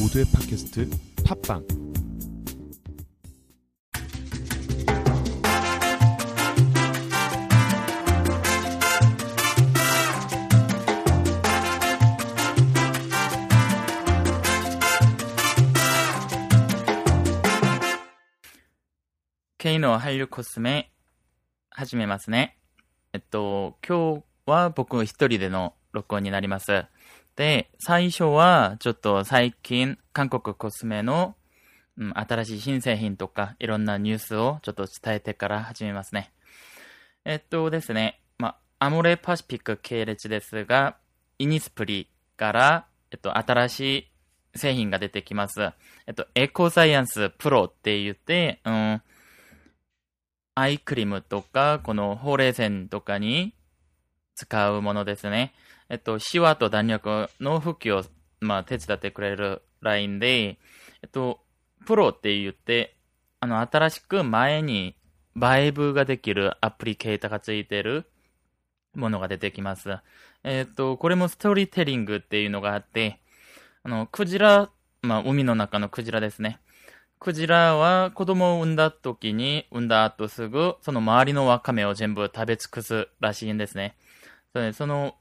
모두의 팟캐스트 팟빵 K の韓流コスメ始めますね。えっと、今日は僕一人での録音になります。 で、最初はちょっと最近韓国コスメの、うん、新しい新製品とかいろんなニュースをちょっと伝えてから始めますね。えっとですね、まあ、アモレパシフィック系列ですが、イニスプリから、えっと、新しい製品が出てきます。えっと、エコサイエンスプロって言って、うん、アイクリームとか、このほうれい線とかに使うものですね。えっと、シワと弾力の復旧を、まあ、手伝ってくれるラインで、えっと、プロって言って、あの、新しく前にバイブができるアプリケータがついてるものが出てきます。えっと、これもストーリーテリングっていうのがあって、あの、クジラ、まあ、海の中のクジラですね。クジラは子供を産んだ時に、産んだ後すぐ、その周りのワカメを全部食べ尽くすらしいんですね。その、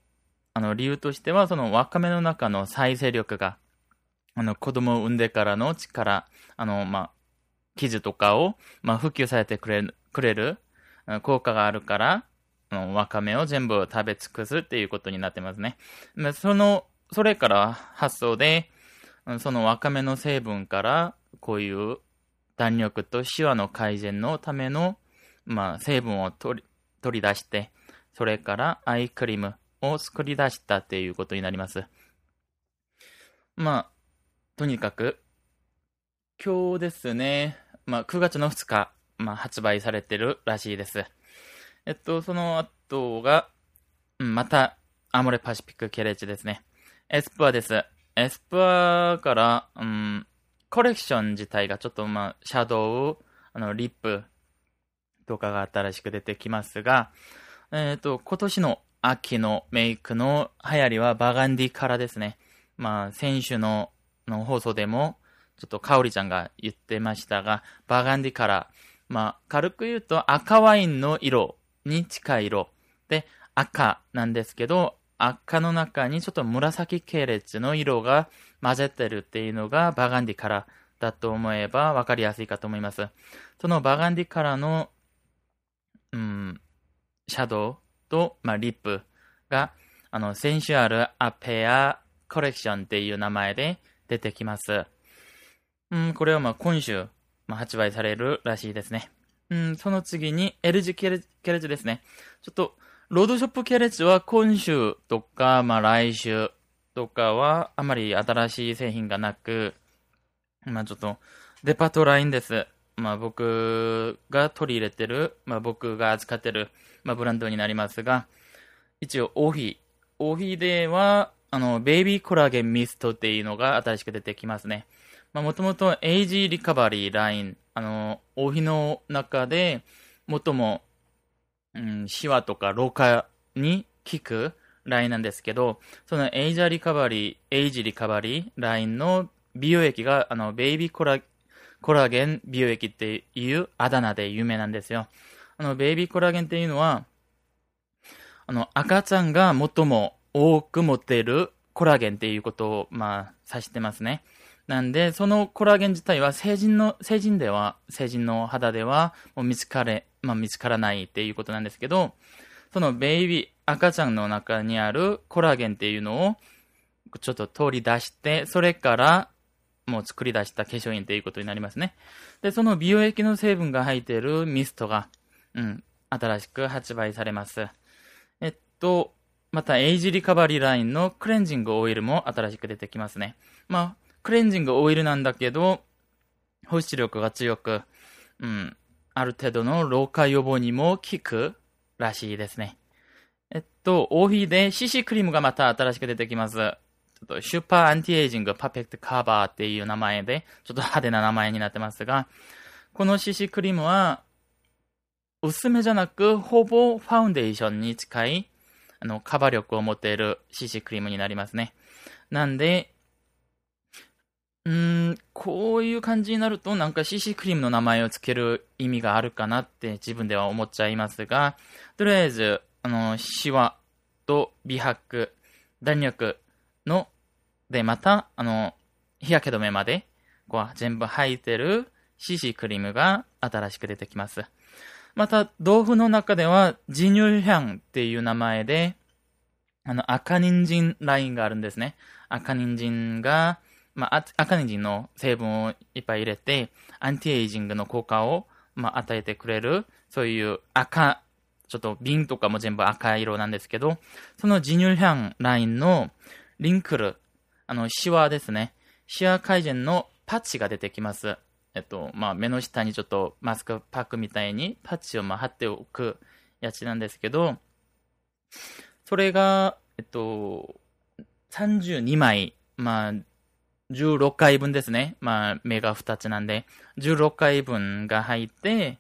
あの理由としては、そのワカメの中の再生力が、あの子供を産んでからの力、あの、まあ、傷とかを、まあ、復旧されてくれる、くれる効果があるから、あのワカメを全部食べ尽くすっていうことになってますね。その、それから発想で、そのワカメの成分から、こういう弾力とシワの改善のための、まあ、成分を取り取り出して、それからアイクリームを作り出したっていうことになります。まあ、とにかく、今日ですね、まあ、9月の2日、まあ、発売されてるらしいです。えっと、その後が、また、アモレパシフィック系列ですね。エスプアです。エスプアから、うん、コレクション自体がちょっとまあ、シャドウ、あの、リップとかが新しく出てきますが、えっ、と、今年の秋のメイクの流行りはバガンディからですね。まあ、先週のの放送でも、ちょっとカオリちゃんが言ってましたが、バガンディから、まあ、軽く言うと赤ワインの色に近い色。で、赤なんですけど、赤の中にちょっと紫系列の色が混ぜてるっていうのがバガンディカラーだと思えば分かりやすいかと思います。そのバガンディカラーの、うん、シャドウと、まあ、リップが、あの、センシュアルアペアコレクションっていう名前で出てきます。うん、これはまあ今週、まあ、発売されるらしいですね。うん、その次に L 字系列系列ですね。ちょっと、ロードショップ系列は今週とか、まあ来週とかはあまり新しい製品がなく、まあちょっと、デパートラインです。まあ僕が取り入れてる、まあ僕が扱ってる、まあブランドになりますが、一応、オーヒー。オーヒーでは、あの、ベイビーコラーゲンミストっていうのが新しく出てきますね。まあもともとエイジリカバリーライン、あの、オーヒーの中で、最も、うん、シワとか老化に効くラインなんですけど、そのエイジャリカバリー、エイジリカバリーラインの美容液が、あの、ベイビーコラ、コラーゲン美容液っていうあだ名で有名なんですよ。あの、ベイビーコラーゲンっていうのは、あの、赤ちゃんが最も多く持てるコラーゲンっていうことを、まあ、指してますね。なんで、そのコラーゲン自体は成人の、成人では、成人の肌では、もう見つかれ、まあ見つからないっていうことなんですけど、そのベイビー、赤ちゃんの中にあるコラーゲンっていうのを、ちょっと取り出して、それから、もう作り出した化粧品っていうことになりますね。で、その美容液の成分が入っているミストが、うん、新しく発売されます。えっと、また、エイジリカバリーラインのクレンジングオイルも新しく出てきますね。まあ、クレンジングオイルなんだけど、保湿力が強く、うん、ある程度の老化予防にも効くらしいですね。えっと、オフィで CC クリームがまた新しく出てきます。ちょっと、 Super Anti-Aging Perfect Cover っていう名前で、ちょっと派手な名前になってますが、この CC クリームは、薄めじゃなく、ほぼファウンデーションに近い、あの、カバー力を持っている CC クリームになりますね。なんで、うこういう感じになると、なんか CC クリームの名前を付ける意味があるかなって自分では思っちゃいますが、とりあえず、あの、シワと美白、弾力の、で、また、あの、日焼け止めまで、こう、全部入ってる CC クリームが新しく出てきます。また、豆腐の中では、ジニュルヒャンっていう名前で、あの、赤人参ラインがあるんですね。赤人参が、まあ、赤人参の成分をいっぱい入れて、アンティエイジングの効果を、まあ、与えてくれる、そういう赤、ちょっと瓶とかも全部赤色なんですけど、そのジニュルヒャンラインのリンクル、あの、シワですね。シワ改善のパッチが出てきます。えっと、まあ、目の下にちょっとマスクパックみたいにパッチをま貼っておくやつなんですけど、それが、えっと、32枚、まあ、16回分ですね。まあ、目が2つなんで、16回分が入って、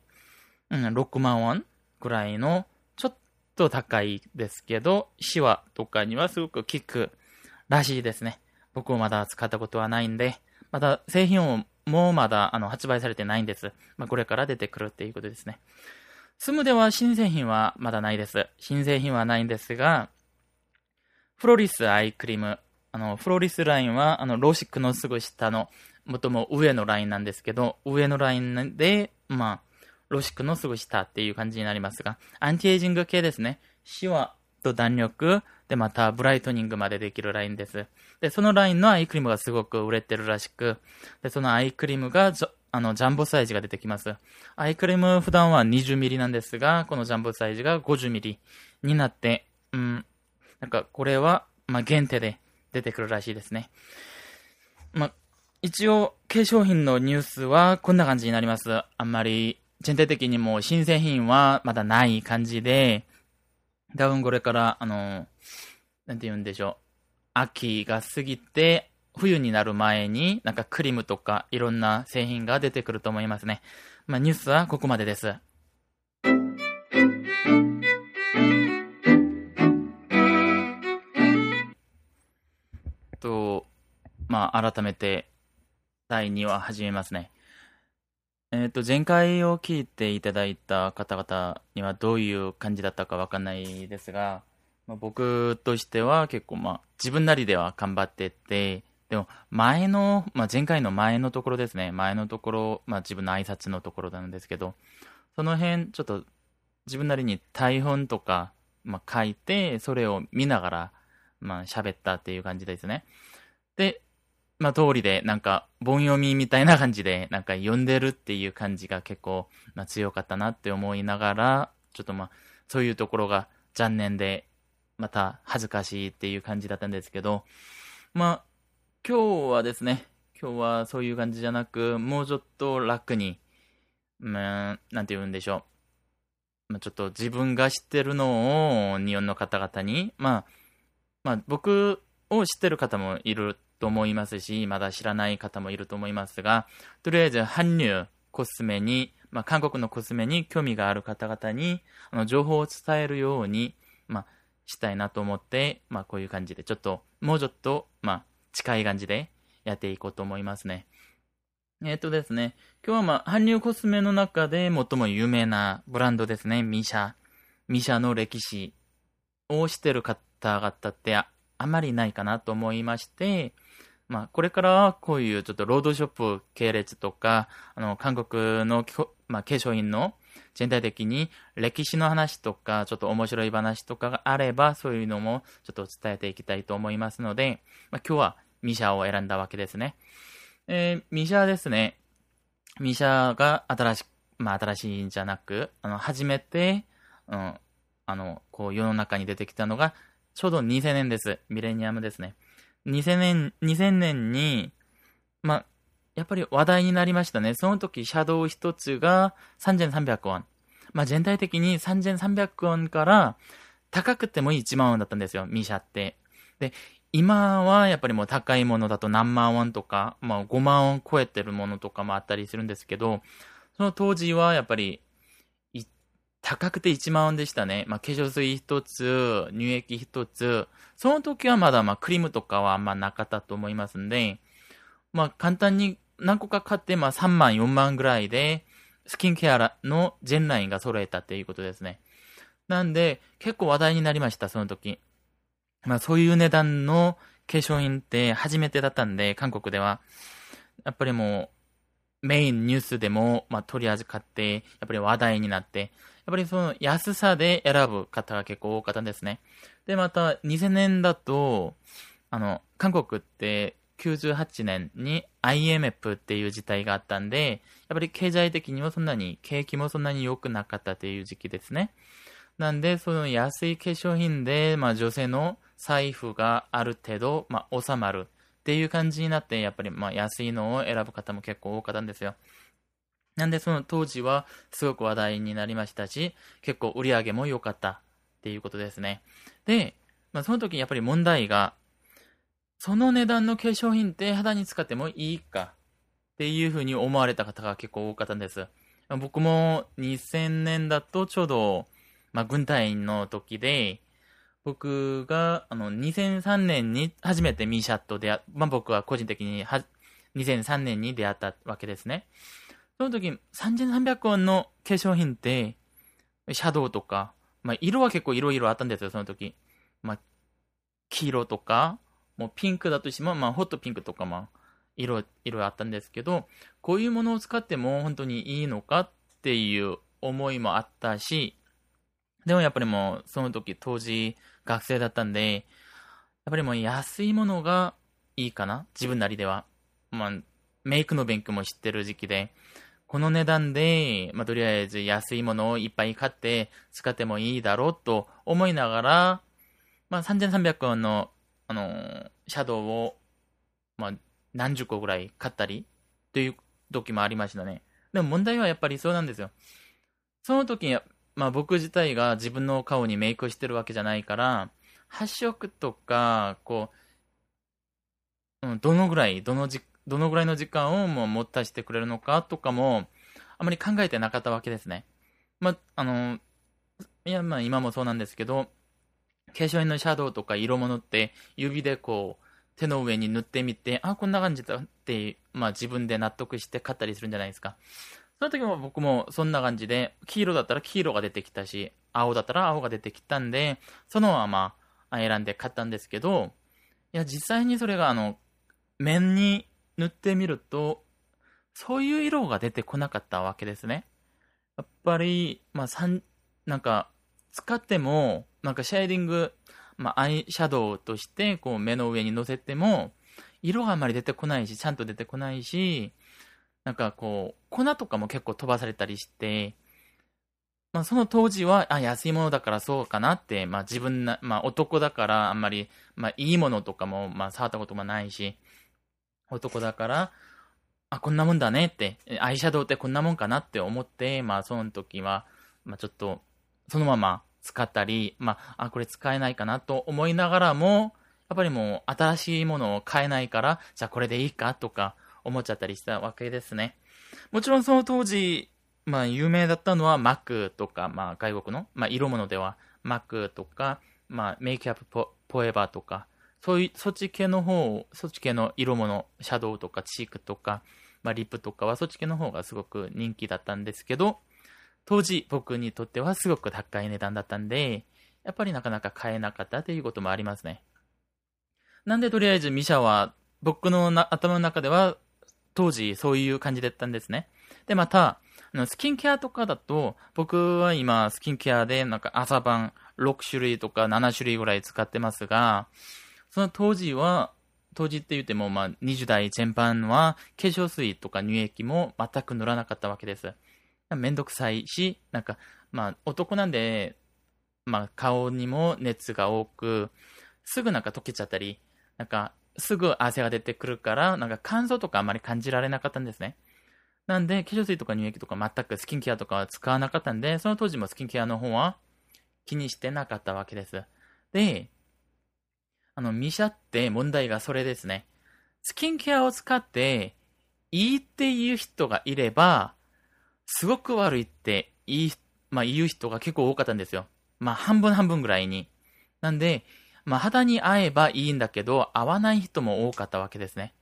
うん、6万ウォンぐらいの、ちょっと高いですけど、シワとかにはすごく効くらしいですね。僕もまだ使ったことはないんで、また製品をもうまだあの発売されてないんです。まあ、これから出てくるっていうことですね。スムでは新製品はまだないです。新製品はないんですが、フロリスアイクリーム。あの、フロリスラインは、あの、ロシックのすぐ下の、もっとも上のラインなんですけど、上のラインで、まあ、ロシックのすぐ下っていう感じになりますが、アンティエイジング系ですね。シワと弾力、で、また、ブライトニングまでできるラインです。で、そのラインのアイクリームがすごく売れてるらしく、で、そのアイクリームが、あの、ジャンボサイズが出てきます。アイクリーム普段は20ミリなんですが、このジャンボサイズが50ミリになって、うん、なんか、これは、まあ、限定で出てくるらしいですね。まあ、一応、化粧品のニュースはこんな感じになります。あんまり、全体的にも新製品はまだない感じで、多分これから、あの、なんて言うんでしょう。秋が過ぎて、冬になる前に、なんかクリームとかいろんな製品が出てくると思いますね。まあ、ニュースはここまでです。と、まあ、改めて、第2話始めますね。えっ、ー、と、前回を聞いていただいた方々にはどういう感じだったかわかんないですが、まあ、僕としては結構まあ、自分なりでは頑張ってて、でも前の、まあ、前回の前のところですね、前のところ、まあ自分の挨拶のところなんですけど、その辺ちょっと自分なりに台本とか、まあ、書いて、それを見ながら、まあ喋ったっていう感じですね。で、まあ、通りで、なんか、本読みみたいな感じで、なんか読んでるっていう感じが結構、まあ、強かったなって思いながら、ちょっとまあ、そういうところが残念で、また恥ずかしいっていう感じだったんですけど、まあ、今日はですね、今日はそういう感じじゃなく、もうちょっと楽に、まあ、なんて言うんでしょう。まあ、ちょっと自分が知ってるのを日本の方々に、まあ、まあ、僕を知ってる方もいると思いますし、まだ知らない方もいると思いますが、とりあえず、韓流コスメに、まあ、韓国のコスメに興味がある方々に、あの、情報を伝えるように、まあ、したいなと思って、まあ、こういう感じで、ちょっと、もうちょっと、まあ、近い感じでやっていこうと思いますね。えっ、ー、とですね、今日はまあ、韓流コスメの中で最も有名なブランドですね、ミシャ。ミシャの歴史をしてる方々ってあまりないかなと思いまして、まあ、これからはこういうちょっとロードショップ系列とか、あの、韓国の、まあ、化粧品の全体的に歴史の話とか、ちょっと面白い話とかがあれば、そういうのもちょっと伝えていきたいと思いますので、まあ、今日はミシャを選んだわけですね。えー、ミシャですね。ミシャが新し、まあ、新しいんじゃなく、あの、初めて、うん、あの、こう世の中に出てきたのが、ちょうど2000年です。ミレニアムですね。2000年、2000年に、まあ、やっぱり話題になりましたね。その時、シャドウ一つが3300ウォン。まあ、全体的に3300ウォンから高くても1万ウォンだったんですよ、ミシャって。で、今はやっぱりもう高いものだと何万ウォンとか、まあ5万ウォン超えてるものとかもあったりするんですけど、その当時はやっぱり高くて1万円でしたね。まあ、化粧水一つ、乳液一つ、その時はまだまあクリームとかはあんまなかったと思いますんで、まあ簡単に何個か買って、まあ3万、4万ぐらいで、スキンケアの全ラインが揃えたっていうことですね。なんで、結構話題になりました、その時。まあそういう値段の化粧品って初めてだったんで、韓国では。やっぱりもう、メインニュースでも、まあ、取り扱って、やっぱり話題になって、やっぱりその安さで選ぶ方が結構多かったんですね。で、また2000年だと、あの、韓国って98年に IMF っていう事態があったんで、やっぱり経済的にもそんなに、景気もそんなに良くなかったっていう時期ですね。なんで、その安い化粧品で、まあ女性の財布がある程度、まあ収まるっていう感じになって、やっぱりまあ安いのを選ぶ方も結構多かったんですよ。なんでその当時はすごく話題になりましたし、結構売り上げも良かったっていうことですね。で、まあその時やっぱり問題が、その値段の化粧品って肌に使ってもいいかっていうふうに思われた方が結構多かったんです。僕も2000年だとちょうど、まあ、軍隊員の時で、僕があの2003年に初めてミーシャットで、まあ、僕は個人的には2003年に出会ったわけですね。その時3300ウォンの化粧品って、シャドウとか、まあ、色は結構いろいろあったんですよ、その時。まあ、黄色とか、もうピンクだとしても、まあ、ホットピンクとか、まあ、色、色あったんですけど、こういうものを使っても本当にいいのかっていう思いもあったし、でもやっぱりもう、その時、当時、学生だったんで、やっぱりもう安いものがいいかな自分なりでは。まあ、メイクの勉強も知ってる時期で、この値段で、まあ、とりあえず安いものをいっぱい買って使ってもいいだろうと思いながら、まあ、3300円のあのー、シャドウを、まあ、何十個ぐらい買ったりという時もありましたね。でも問題はやっぱりそうなんですよ。その時、まあ僕自体が自分の顔にメイクしてるわけじゃないから、発色とか、こう、うん、どのぐらい、どのじ、どのぐらいの時間をもう持たせてくれるのかとかも、あまり考えてなかったわけですね。まあ、あの、いや、まあ今もそうなんですけど、化粧品のシャドウとか色物って指でこう手の上に塗ってみて、あ、こんな感じだって、まあ自分で納得して買ったりするんじゃないですか。その時も僕もそんな感じで、黄色だったら黄色が出てきたし、青だったら青が出てきたんで、そのまま選んで買ったんですけど、いや、実際にそれがあの、面に塗ってみると、そういう色が出てこなかったわけですね。やっぱり、まあ、なんか、使っても、なんかシェーディング、まあ、アイシャドウとして、こう、目の上に乗せても、色があんまり出てこないし、ちゃんと出てこないし、なんかこう、粉とかも結構飛ばされたりして、まあ、その当時は、あ、安いものだからそうかなって、まあ、自分な、まあ、男だからあんまり、まあ、いいものとかも、まあ、触ったこともないし、男だから、あ、こんなもんだねって、アイシャドウってこんなもんかなって思って、まあ、その時は、まあ、ちょっと、そのまま使ったり、まあ、あ、これ使えないかなと思いながらも、やっぱりもう新しいものを買えないから、じゃあこれでいいかとか思っちゃったりしたわけですね。もちろんその当時、まあ有名だったのは Mac とか、まあ外国の、まあ色物では Mac とか、まあメイクアップポエバーとか、そういう、そっち系の方、そっち系の色物、シャドウとかチークとか、まあリップとかはそっち系の方がすごく人気だったんですけど、当時僕にとってはすごく高い値段だったんで、やっぱりなかなか買えなかったということもありますね。なんでとりあえずミシャは僕の頭の中では当時そういう感じだったんですね。で、また、スキンケアとかだと、僕は今スキンケアでなんか朝晩6種類とか7種類ぐらい使ってますが、その当時は、当時って言ってもまあ20代全般は化粧水とか乳液も全く塗らなかったわけです。めんどくさいし、なんか、まあ、男なんで、まあ、顔にも熱が多く、すぐなんか溶けちゃったり、なんか、すぐ汗が出てくるから、なんか乾燥とかあまり感じられなかったんですね。なんで、化粧水とか乳液とか全くスキンケアとかは使わなかったんで、その当時もスキンケアの方は気にしてなかったわけです。で、あの、ミシャって問題がそれですね。スキンケアを使っていいっていう人がいれば、すごく悪いって言い、まあ、言う人が結構多かったんですよ。まあ、半分半分ぐらいに。なんで、まあ、肌に合えばいいんだけど、合わない人も多かったわけですね。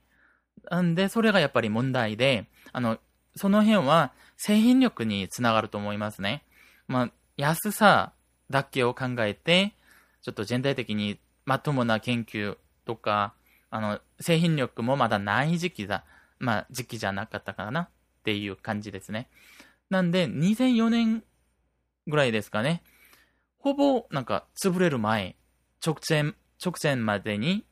なんで、それがやっぱり問題で、あの、その辺は製品力につながると思いますね。まあ、安さだけを考えて、ちょっと全体的にまともな研究とか、あの、製品力もまだない時期だ、まあ、時期じゃなかったかなっていう感じですね。なんで、2004年ぐらいですかね。ほぼ、なんか、潰れる前、直前、直前までに、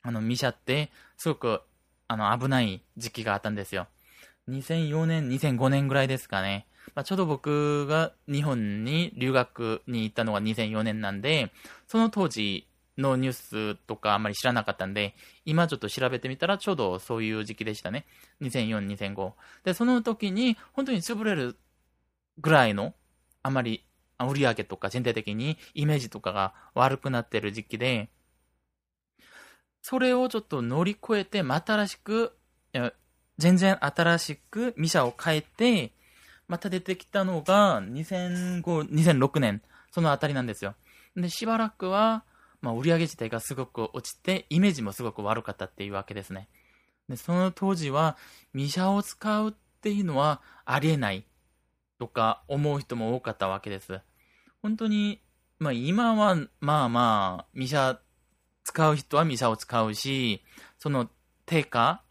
あの、見ちゃって、すごく、あの、危ない時期があったんですよ。2004年、2005年ぐらいですかね。まあ、ちょうど僕が日本に留学に行ったのが2004年なんで、その当時のニュースとかあんまり知らなかったんで、今ちょっと調べてみたらちょうどそういう時期でしたね。2004、2005。で、その時に本当に潰れるぐらいの、あまり売り上げとか全体的にイメージとかが悪くなってる時期で、それをちょっと乗り越えて、また新しく、全然新しくミシャを変えて、また出てきたのが2005、2006年、そのあたりなんですよ。で、しばらくは、まあ、売り上げ自体がすごく落ちて、イメージもすごく悪かったっていうわけですね。で、その当時は、ミシャを使うっていうのはありえないとか思う人も多かったわけです。本当に、まあ今は、まあまあ、ミシャ使う人はミシャを使うし、その定価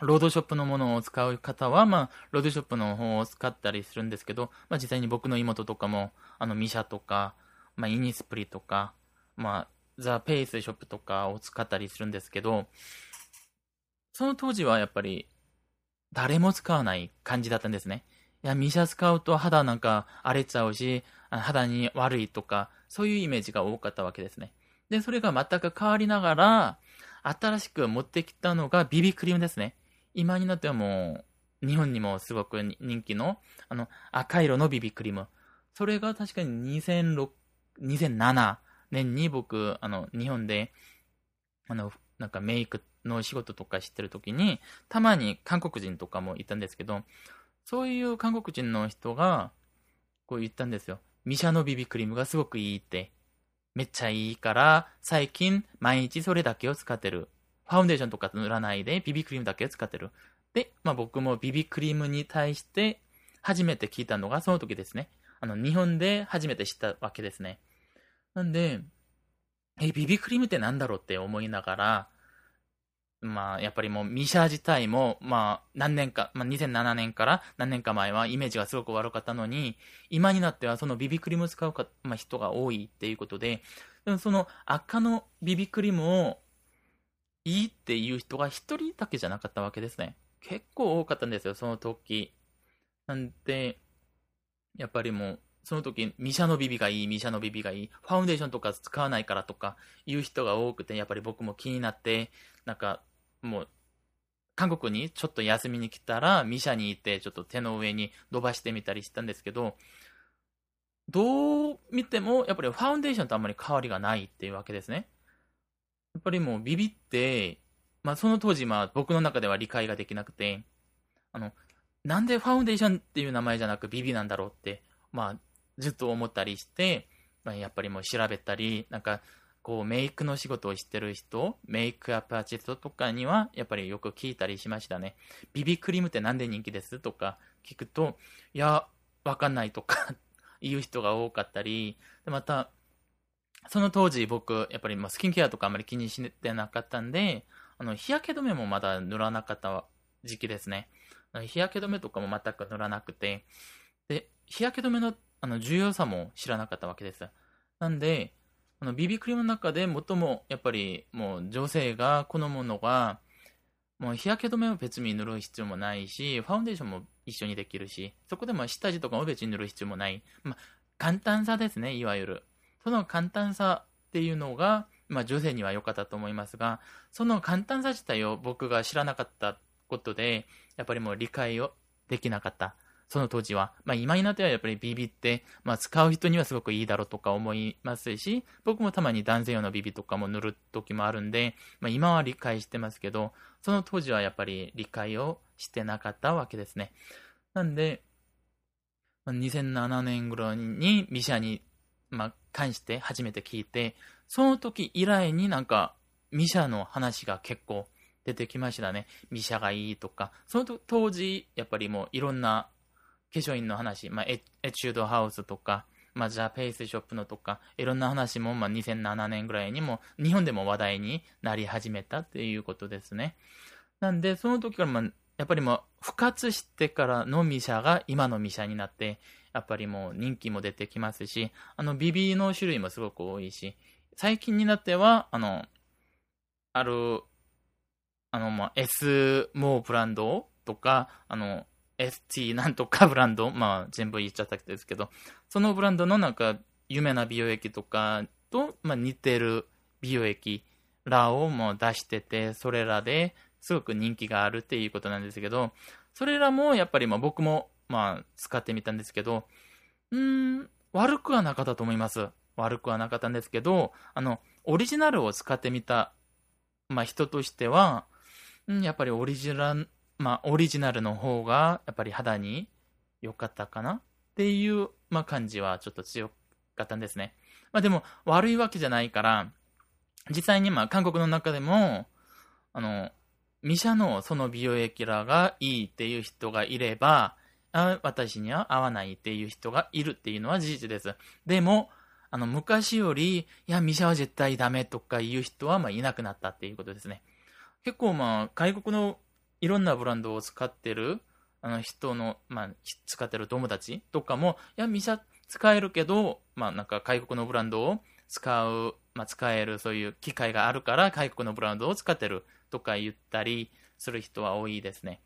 ロードショップのものを使う方は、まあ、ロードショップの方を使ったりするんですけど、まあ、実際に僕の妹とかも、あの、ミシャとか、まあ、イニスプリとか、まあ、ザ・ペースショップとかを使ったりするんですけど、その当時はやっぱり、誰も使わない感じだったんですね。いや、ミシャ使うと肌なんか荒れちゃうし、肌に悪いとか、そういうイメージが多かったわけですね。で、それが全く変わりながら、新しく持ってきたのがビビクリームですね。今になってはもう、日本にもすごく人気の、あの、赤色のビビクリーム。それが確かに2006、2007年に僕、あの、日本で、あの、なんかメイクの仕事とかしてる時に、たまに韓国人とかもいたんですけど、そういう韓国人の人が、こう言ったんですよ。ミシャのビビクリームがすごくいいって。めっちゃいいから、最近毎日それだけを使ってる。ファウンデーションとか塗らないで、ビビクリームだけを使ってる。で、まあ僕もビビクリームに対して初めて聞いたのがその時ですね。あの、日本で初めて知ったわけですね。なんで、え、ビビクリームってなんだろうって思いながら、まあ、やっぱりもう、ミシャ自体も、まあ、何年か、まあ、2007年から何年か前はイメージがすごく悪かったのに、今になってはそのビビクリームを使うか、まあ、人が多いっていうことで、でもその赤のビビクリームをいいっていう人が一人だけじゃなかったわけですね。結構多かったんですよ、その時。なんで、やっぱりもう、その時、ミシャのビビがいい、ミシャのビビがいい、ファウンデーションとか使わないからとかいう人が多くて、やっぱり僕も気になって、なんか、もう、韓国にちょっと休みに来たら、ミシャに行って、ちょっと手の上に伸ばしてみたりしたんですけど、どう見ても、やっぱりファウンデーションとあんまり変わりがないっていうわけですね。やっぱりもうビビって、まあその当時、まあ僕の中では理解ができなくて、あの、なんでファウンデーションっていう名前じゃなくビビなんだろうって、まあずっと思ったりして、まあ、やっぱりもう調べたり、なんかこうメイクの仕事をしてる人、メイクアップアーティストとかにはやっぱりよく聞いたりしましたね。ビビクリームってなんで人気ですとか聞くと、いや、わかんないとか 言う人が多かったり、でまた、その当時僕、やっぱりスキンケアとかあまり気にしてなかったんで、あの、日焼け止めもまだ塗らなかった時期ですね。日焼け止めとかも全く塗らなくて、で、日焼け止めのあの重要さも知らなかったわけです。なんで、あの BB クリームの中で最もやっぱりもう女性が好むのが、もう日焼け止めを別に塗る必要もないし、ファウンデーションも一緒にできるし、そこでも下地とかも別に塗る必要もない。まあ、簡単さですね、いわゆる。その簡単さっていうのが、まあ、女性には良かったと思いますが、その簡単さ自体を僕が知らなかったことで、やっぱりもう理解をできなかった。その当時は。まあ今になってはやっぱり BB って、まあ使う人にはすごくいいだろうとか思いますし、僕もたまに男性用の BB とかも塗る時もあるんで、まあ今は理解してますけど、その当時はやっぱり理解をしてなかったわけですね。なんで、2007年頃にミシャに、まあ、関して初めて聞いて、その時以来になんかミシャの話が結構出てきましたね。ミシャがいいとか。その当時、やっぱりもういろんな化粧品の話、まあ、エチュードハウスとか、まあ、ザ・ペースショップのとか、いろんな話も、まあ、2007年ぐらいにも、日本でも話題になり始めたっていうことですね。なんで、その時から、まあ、やっぱりもう、復活してからのミシャが今のミシャになって、やっぱりもう人気も出てきますし、あの、ビビの種類もすごく多いし、最近になっては、あの、ある、あの、まあ、S モーブランドとか、あの、ST なんとかブランド、まあ、全部言っちゃったですけど、そのブランドのなんか、有名な美容液とかと、まあ、似てる美容液らをもう出してて、それらですごく人気があるっていうことなんですけど、それらもやっぱりまあ僕もまあ使ってみたんですけど、うーん、悪くはなかったと思います。悪くはなかったんですけど、あの、オリジナルを使ってみた、まあ人としては、うん、やっぱりオリジナル、まあオリジナルの方がやっぱり肌に良かったかな？っていう、まあ感じはちょっと強かったんですね。まあでも悪いわけじゃないから、実際にまあ韓国の中でも、あの、ミシャのその美容液らがいいっていう人がいれば、あ私には合わないっていう人がいるっていうのは事実です。でも、あの、昔より、いや、ミシャは絶対ダメとかいう人は、まあ、いなくなったっていうことですね。結構、まあ、外国のいろんなブランドを使ってる、あの、人の、まあ、使ってる友達とかも、いや、ミシャ使えるけど、まあ、なんか、外国のブランドを使う、まあ、使える、そういう機会があるから、外国のブランドを使ってるとか言ったりする人は多いですね。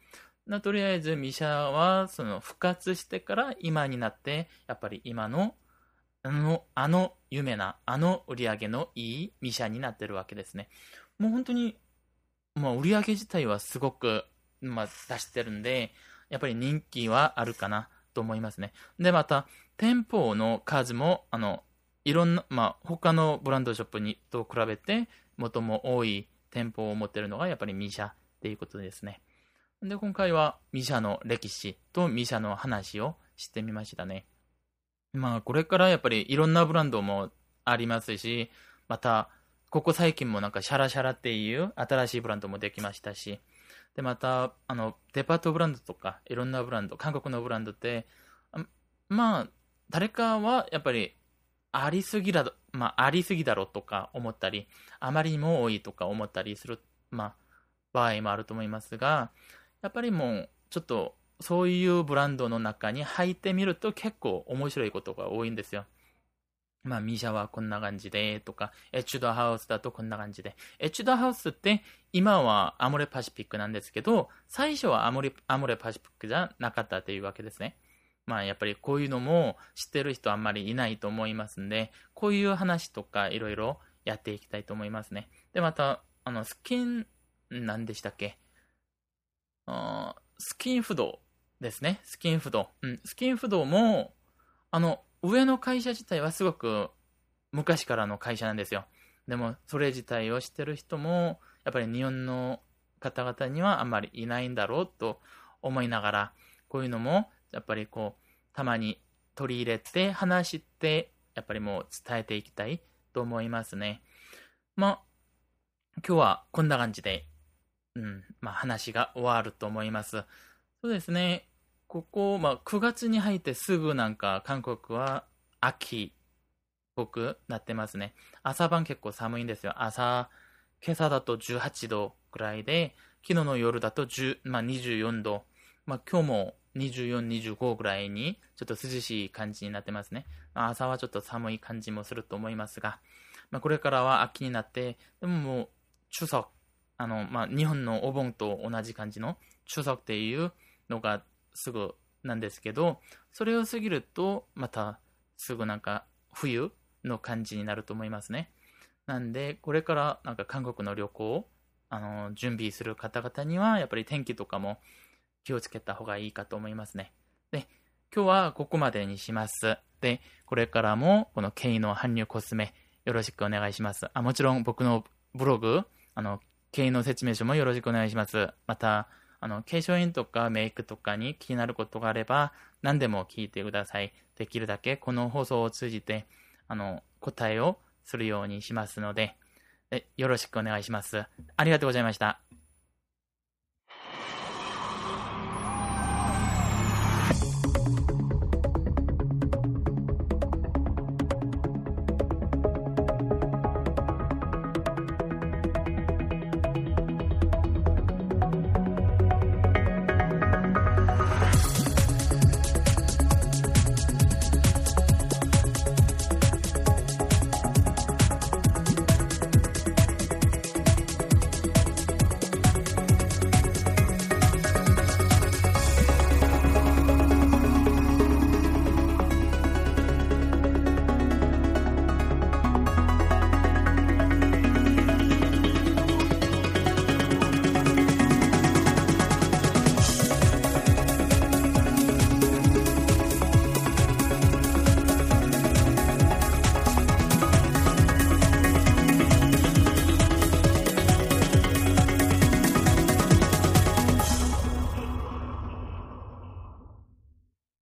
なとりあえず、ミシャは、その、復活してから今になって、やっぱり今の、あの、あの有名な、あの売り上げのいいミシャになってるわけですね。もう本当に、まあ、売り上げ自体はすごく、まあ、出してるんで、やっぱり人気はあるかなと思いますね。で、また、店舗の数も、あの、いろんな、まあ、他のブランドショップにと比べて、最も多い店舗を持ってるのがやっぱりミシャっていうことですね。で、今回はミシャの歴史とミシャの話をしてみましたね。まあ、これからやっぱりいろんなブランドもありますし、また、ここ最近もなんかシャラシャラっていう新しいブランドもできましたし、で、また、あの、デパートブランドとか、いろんなブランド、韓国のブランドって、まあ、誰かはやっぱりありすぎだ、まあ、ありすぎだろとか思ったり、あまりにも多いとか思ったりする、まあ、場合もあると思いますが、やっぱりもう、ちょっと、そういうブランドの中に入ってみると結構面白いことが多いんですよ。まあ、ミシャはこんな感じで、とか、エチュードハウスだとこんな感じで。エチュードハウスって、今はアモレパシフィックなんですけど、最初はアモレアモレパシフィックじゃなかったというわけですね。まあやっぱりこういうのも知ってる人あんまりいないと思いますんで、こういう話とかいろいろやっていきたいと思いますね。で、また、あの、スキン、何でしたっけ？あスキン不動ですね。スキン不動。うん、スキン不動も、あの、上の会社自体はすごく昔からの会社なんですよ。でも、それ自体を知ってる人も、やっぱり日本の方々にはあんまりいないんだろうと思いながら、こういうのもやっぱりこう、たまに取り入れて話して、やっぱりもう伝えていきたいと思いますね。まあ、今日はこんな感じで、うん、まあ話が終わると思います。そうですね、ここ、まあ9月に入ってすぐなんか韓国は秋っぽくなってますね。朝晩結構寒いんですよ。朝、今朝だと18度ぐらいで、昨日の夜だと10、まあ、24度。まあ今日も24、25ぐらいにちょっと涼しい感じになってますね。まあ、朝はちょっと寒い感じもすると思いますが、まあ、これからは秋になって、でももう、中足、あの、まあ、日本のお盆と同じ感じの中足っていうのがすぐなんですけど、それを過ぎると、またすぐなんか冬の感じになると思いますね。なんで、これからなんか韓国の旅行をあの準備する方々には、やっぱり天気とかも気をつけた方がいいかと思いますね。で、今日はここまでにします。で、これからもこの K の搬入コスメよろしくお願いします。あもちろん僕のブログ、あの、K の説明書もよろしくお願いします。また、あの、化粧品とかメイクとかに気になることがあれば、何でも聞いてください。できるだけこの放送を通じて、あの、答えをするようにしますので、よろしくお願いします。ありがとうございました。